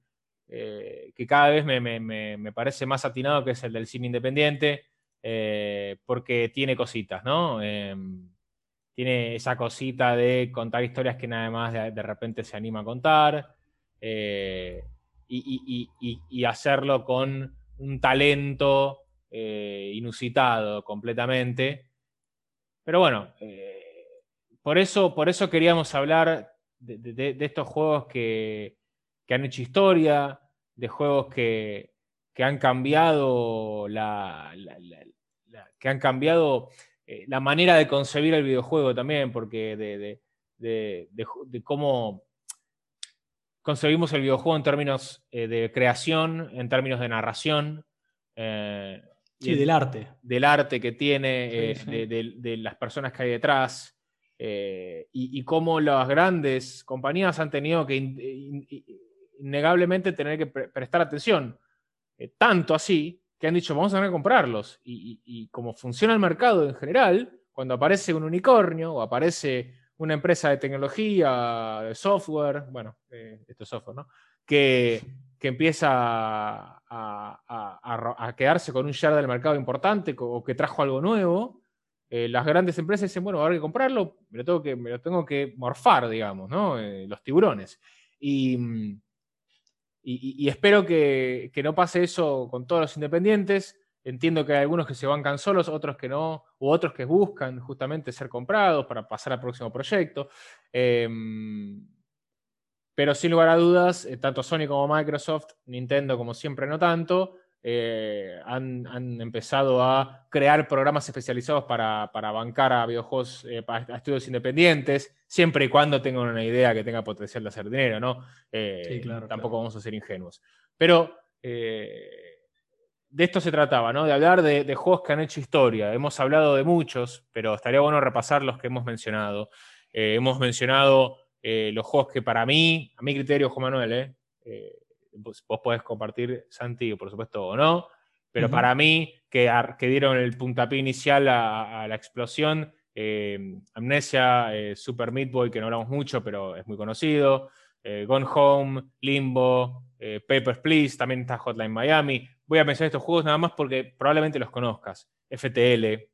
que cada vez me, parece más atinado, que es el del cine independiente, eh, porque tiene cositas, ¿no? Em, tiene esa cosita de contar historias que nada más de, repente se anima a contar eh, y, hacerlo con un talento inusitado completamente. Pero bueno, por, eso, por eso queríamos hablar de estos juegos que, que han hecho historia, de juegos que, han cambiado la, que han cambiado eh, la manera de concebir el videojuego también, porque de, cómo concebimos el videojuego en términos eh, de creación, en términos de narración. Eh, y del arte. Del arte que tiene, De, las personas que hay detrás. y, y, cómo las grandes compañías han tenido que innegablemente tener que prestar atención. Eh, tanto así que han dicho, vamos a comprarlos. Y, como funciona el mercado en general, cuando aparece un unicornio o aparece una empresa de tecnología, de software, bueno, eh, esto es software, ¿no? Que, que empieza a, quedarse con un share del mercado importante o que trajo algo nuevo, eh, las grandes empresas dicen, bueno, ahora hay que comprarlo, me lo tengo que, me tengo que morfar, digamos, ¿no? Los tiburones. Y, espero que, que, no pase eso con todos los independientes. Entiendo que hay algunos que se bancan solos, otros que no, u otros que buscan justamente ser comprados para pasar al próximo proyecto. Em, pero sin lugar a dudas, eh, tanto Sony como Microsoft, Nintendo como siempre no tanto, eh, han, empezado a crear programas especializados para, bancar a videojuegos, eh, a estudios independientes, siempre y cuando tengan una idea que tenga potencial de hacer dinero, ¿no? tampoco vamos a ser ingenuos. Pero de esto se trataba, ¿no? De hablar de, juegos que han hecho historia. Hemos hablado de muchos, pero estaría bueno repasar los que hemos mencionado. Eh, hemos mencionado eh, los juegos que para mí, a mi criterio, Juan Manuel, eh, vos, podés compartir, Santi, por supuesto, o no, pero para mí, que, que, dieron el puntapié inicial a, la explosión, Amnesia, Super Meat Boy, que no hablamos mucho, pero es muy conocido, Gone Home, Limbo, Papers, Please, también está Hotline Miami, voy a mencionar estos juegos nada más porque probablemente los conozcas. FTL,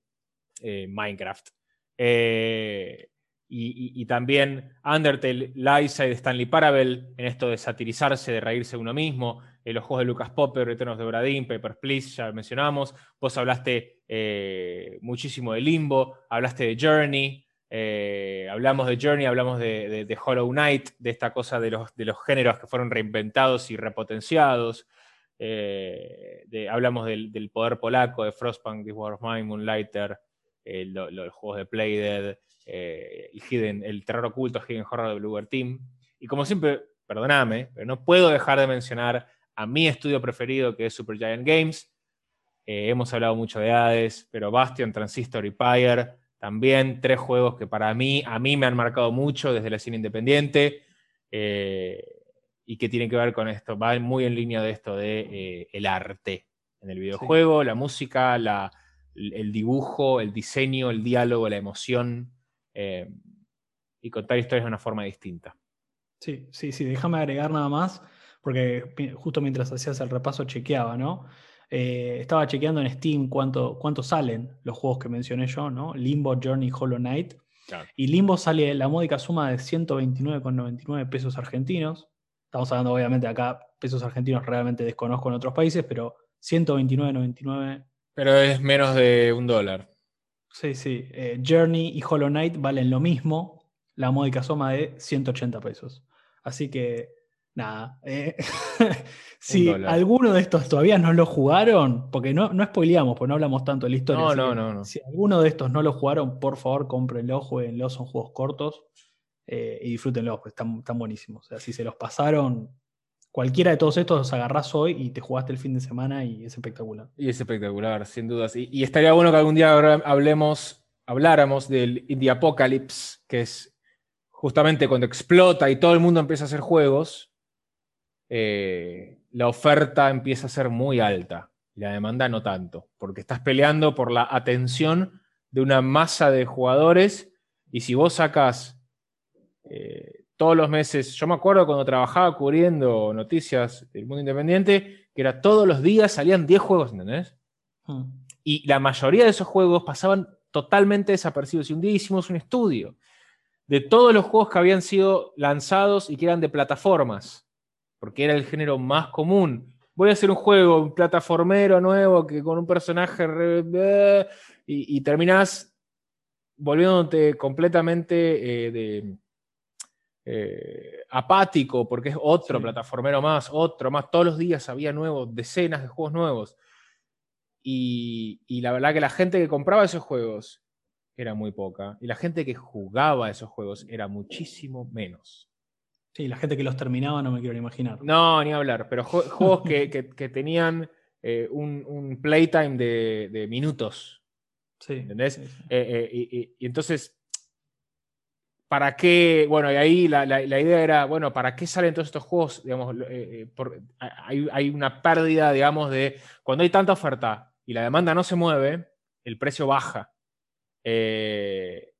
eh, Minecraft. Eh, y, también Undertale, Liza y Stanley Parable en esto de satirizarse, de reírse uno mismo. Eh, los juegos de Lucas Popper, Return de Bradin, Papers, Please, ya mencionamos. Vos hablaste muchísimo de Limbo, hablaste de Journey. hablamos de Journey, hablamos de, Hollow Knight, de esta cosa de los, los géneros que fueron reinventados y repotenciados. Eh, hablamos del, poder polaco, de Frostpunk, This War of Mine, Moonlighter, eh, los juegos de Playdead, eh, el, terror oculto, Hidden Horror de Bluebird Team. Y como siempre, perdóname, pero no puedo dejar de mencionar a mi estudio preferido, que es Supergiant Games. hemos hablado mucho de Hades, pero Bastion, Transistor y Pyre, también tres juegos que para mí, a mí me han marcado mucho desde la cine independiente y que tiene que ver con esto, va muy en línea de esto de eh, el arte en el videojuego, la música, la, el dibujo, el diseño, el diálogo, la emoción eh, y contar historias de una forma distinta. Sí, sí, sí, déjame agregar nada más, porque justo mientras hacías el repaso chequeaba, ¿no? Eh, estaba chequeando en Steam cuánto, cuánto salen los juegos que mencioné yo, ¿no? Limbo, Journey, Hollow Knight. Y Limbo sale la módica suma de 129,99 pesos argentinos, Estamos hablando, obviamente, acá pesos argentinos realmente desconozco en otros países, pero 129.99. Pero es menos de un dólar. Sí, sí. Eh, Journey y Hollow Knight valen lo mismo, la módica suma de 180 pesos. Así que, nada. Eh, si alguno de estos todavía no lo jugaron, porque no, no spoileamos, porque no hablamos tanto de la historia. No, no, no, no, Si alguno de estos no lo jugaron, por favor, cómprenlo, jueguenlo, son juegos cortos. Eh, y disfrútenlos, pues están, buenísimos. O sea, si se los pasaron, cualquiera de todos estos los agarrás hoy y te jugaste el fin de semana y es espectacular. Y es espectacular, sin dudas. Y, estaría bueno que algún día hablemos, habláramos del Indie Apocalypse, que es justamente cuando explota y todo el mundo empieza a hacer juegos, eh, la oferta empieza a ser muy alta y la demanda no tanto, porque estás peleando por la atención de una masa de jugadores y si vos sacas eh, todos los meses, yo me acuerdo cuando trabajaba cubriendo noticias del mundo independiente, que era todos los días salían 10 juegos, ¿entendés? Hmm. Y la mayoría de esos juegos pasaban totalmente desapercibidos. Y un día hicimos un estudio de todos los juegos que habían sido lanzados y que eran de plataformas, porque era el género más común. Voy a hacer un juego, un plataformero nuevo que con un personaje y, y terminás volviéndote completamente eh, de, eh, apático, porque es otro plataformero más, otro más. Todos los días había nuevos, decenas de juegos nuevos. Y, la verdad que la gente que compraba esos juegos era muy poca. Y la gente que jugaba esos juegos era muchísimo menos. Sí, la gente que los terminaba no me quiero ni imaginar. No, ni hablar, pero juegos que, tenían eh, un, playtime de, minutos. Sí. ¿Entendés? Eh, y, entonces ¿para qué? Bueno, y ahí la, idea era, bueno, ¿para qué salen todos estos juegos? Digamos, eh, eh, hay, una pérdida, digamos, de cuando hay tanta oferta y la demanda no se mueve, el precio baja. Eh,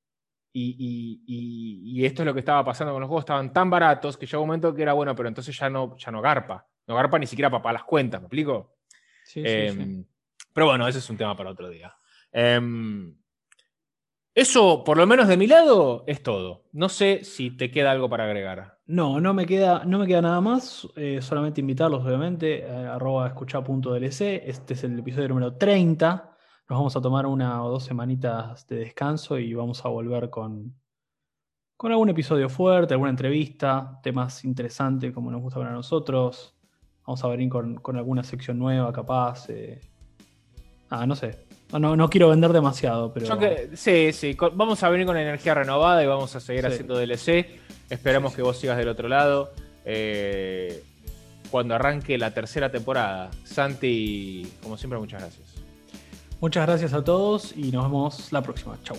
y, esto es lo que estaba pasando con los juegos, estaban tan baratos que llegó un momento que era, bueno, pero entonces ya no, ya no garpa. No garpa ni siquiera para las cuentas, ¿me explico? Sí, sí, Em, sí. Pero bueno, ese es un tema para otro día. Eso, por lo menos de mi lado, es todo. No sé si te queda algo para agregar. No, no me queda, no me queda nada más. eh, solamente invitarlos, obviamente, a arroba escucha.dlc. Este es el episodio número 30. Nos vamos a tomar una o dos semanitas de descanso y vamos a volver con, con algún episodio fuerte, alguna entrevista, temas interesantes como nos gusta para nosotros. Vamos a venir con, con alguna sección nueva, capaz. eh. Ah, no sé. No, no, quiero vender demasiado, pero. Yo que- sí, sí, vamos a venir con energía renovada y vamos a seguir Sí. haciendo DLC. Esperamos Sí, sí. que vos sigas del otro lado. Eh, cuando arranque la tercera temporada. Santi, como siempre, muchas gracias. Muchas gracias a todos y nos vemos la próxima. Chau.